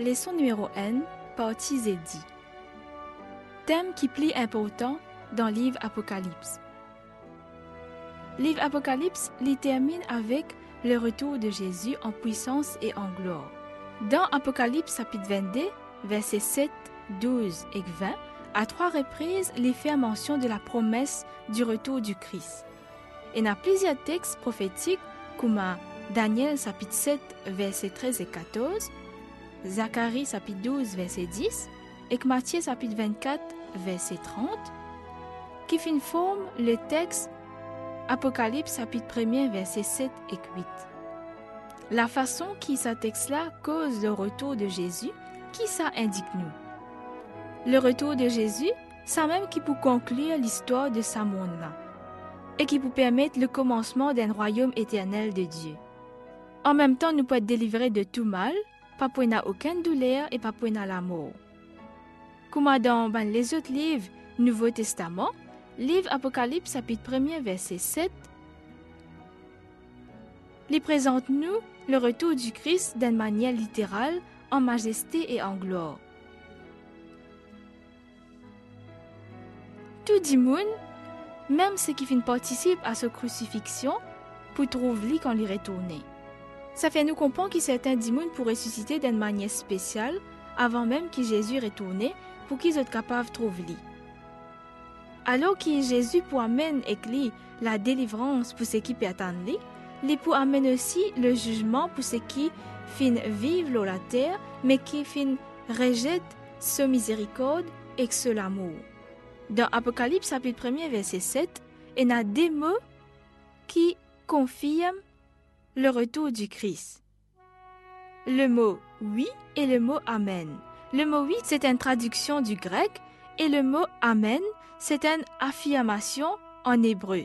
Leçon numéro N, partie Zédi. Thème qui plie important dans livre Apocalypse. Livre Apocalypse l'y termine avec le retour de Jésus en puissance et en gloire. Dans Apocalypse chapitre 22, versets 7, 12 et 20, à trois reprises, il fait mention de la promesse du retour du Christ. Et dans plusieurs textes prophétiques, comme Daniel chapitre 7, versets 13 et 14, Zacharie chapitre 12, verset 10, et Matthieu chapitre 24, verset 30, qui fin forme le texte Apocalypse chapitre 1 verset 7 et 8. La façon qui ce texte-là cause le retour de Jésus, qui ça indique nous? Le retour de Jésus, ça même qui peut conclure l'histoire de sa monde-là, et qui peut permettre le commencement d'un royaume éternel de Dieu. En même temps, nous pouvons être délivrés de tout mal, pas pour n'a aucune douleur et pas pour n'a la mort. Comme dans ben, les autres livres Nouveau Testament, livre Apocalypse chapitre 1 verset 7, il présente nous le retour du Christ d'une manière littérale, en majesté et en gloire. Tout le monde, même ceux qui participent à sa crucifixion, pour trouver lui quand il retourné. Ça fait nous comprendre que certains démons pour ressusciter d'une manière spéciale avant même que Jésus retourne pour qu'ils soient capables de trouver lui. Alors que Jésus pour amener avec la délivrance pour ceux qui attendre lui, il pour amener aussi le jugement pour ceux qui fin vivent sur la terre, mais qui fin rejettent ce miséricorde et ce l'amour. Dans Apocalypse chapitre 1 verset 7, il y a des mots qui confirment le retour du Christ. Le mot oui et le mot amen. Le mot oui, c'est une traduction du grec et le mot amen, c'est une affirmation en hébreu.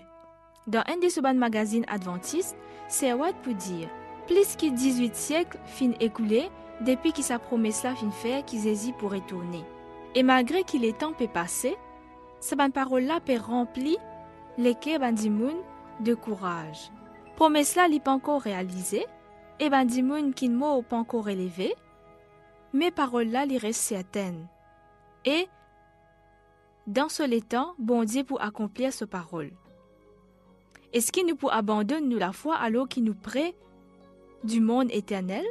Dans un des magazines magazine adventiste, c'est what pour dire plus que 18 siècles fin écoulés depuis que sa promesse-là fin faire qu'ils hésitent pour retourner. Et malgré qu'il est temps peut passer, cette parole-là peut remplir les cœurs de courage promesse-là n'est pas encore réalisée, et ben di qui ne pas encore élevé, mais paroles-là les restent certaines. Et, dans ce temps, bon Dieu pour accomplir ce parole. Est-ce qu'il nous pour abandonner la foi alors qu'il nous prête du monde éternel?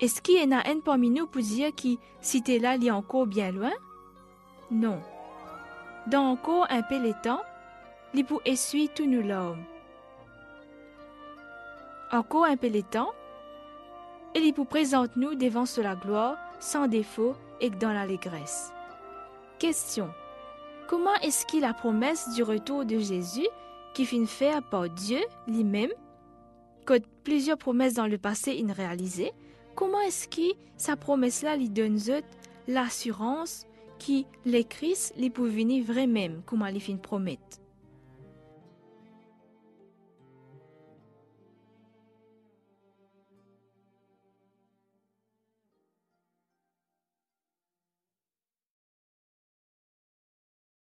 Est-ce qu'il y a un parmi nous pour dire que si t'es là, est encore bien loin? Non. Dans encore un peu le temps, il pour essuyer tout nous l'homme encore un peu les temps, il vous présente nous devant la gloire, sans défaut et dans l'allégresse. Question. Comment est-ce qu'il la promesse du retour de Jésus qui finit faire par Dieu lui-même, que plusieurs promesses dans le passé in réalisées, comment est-ce que sa promesse-là lui donne l'assurance qui les Christ les pour venir vraiment, comme il fin promettre?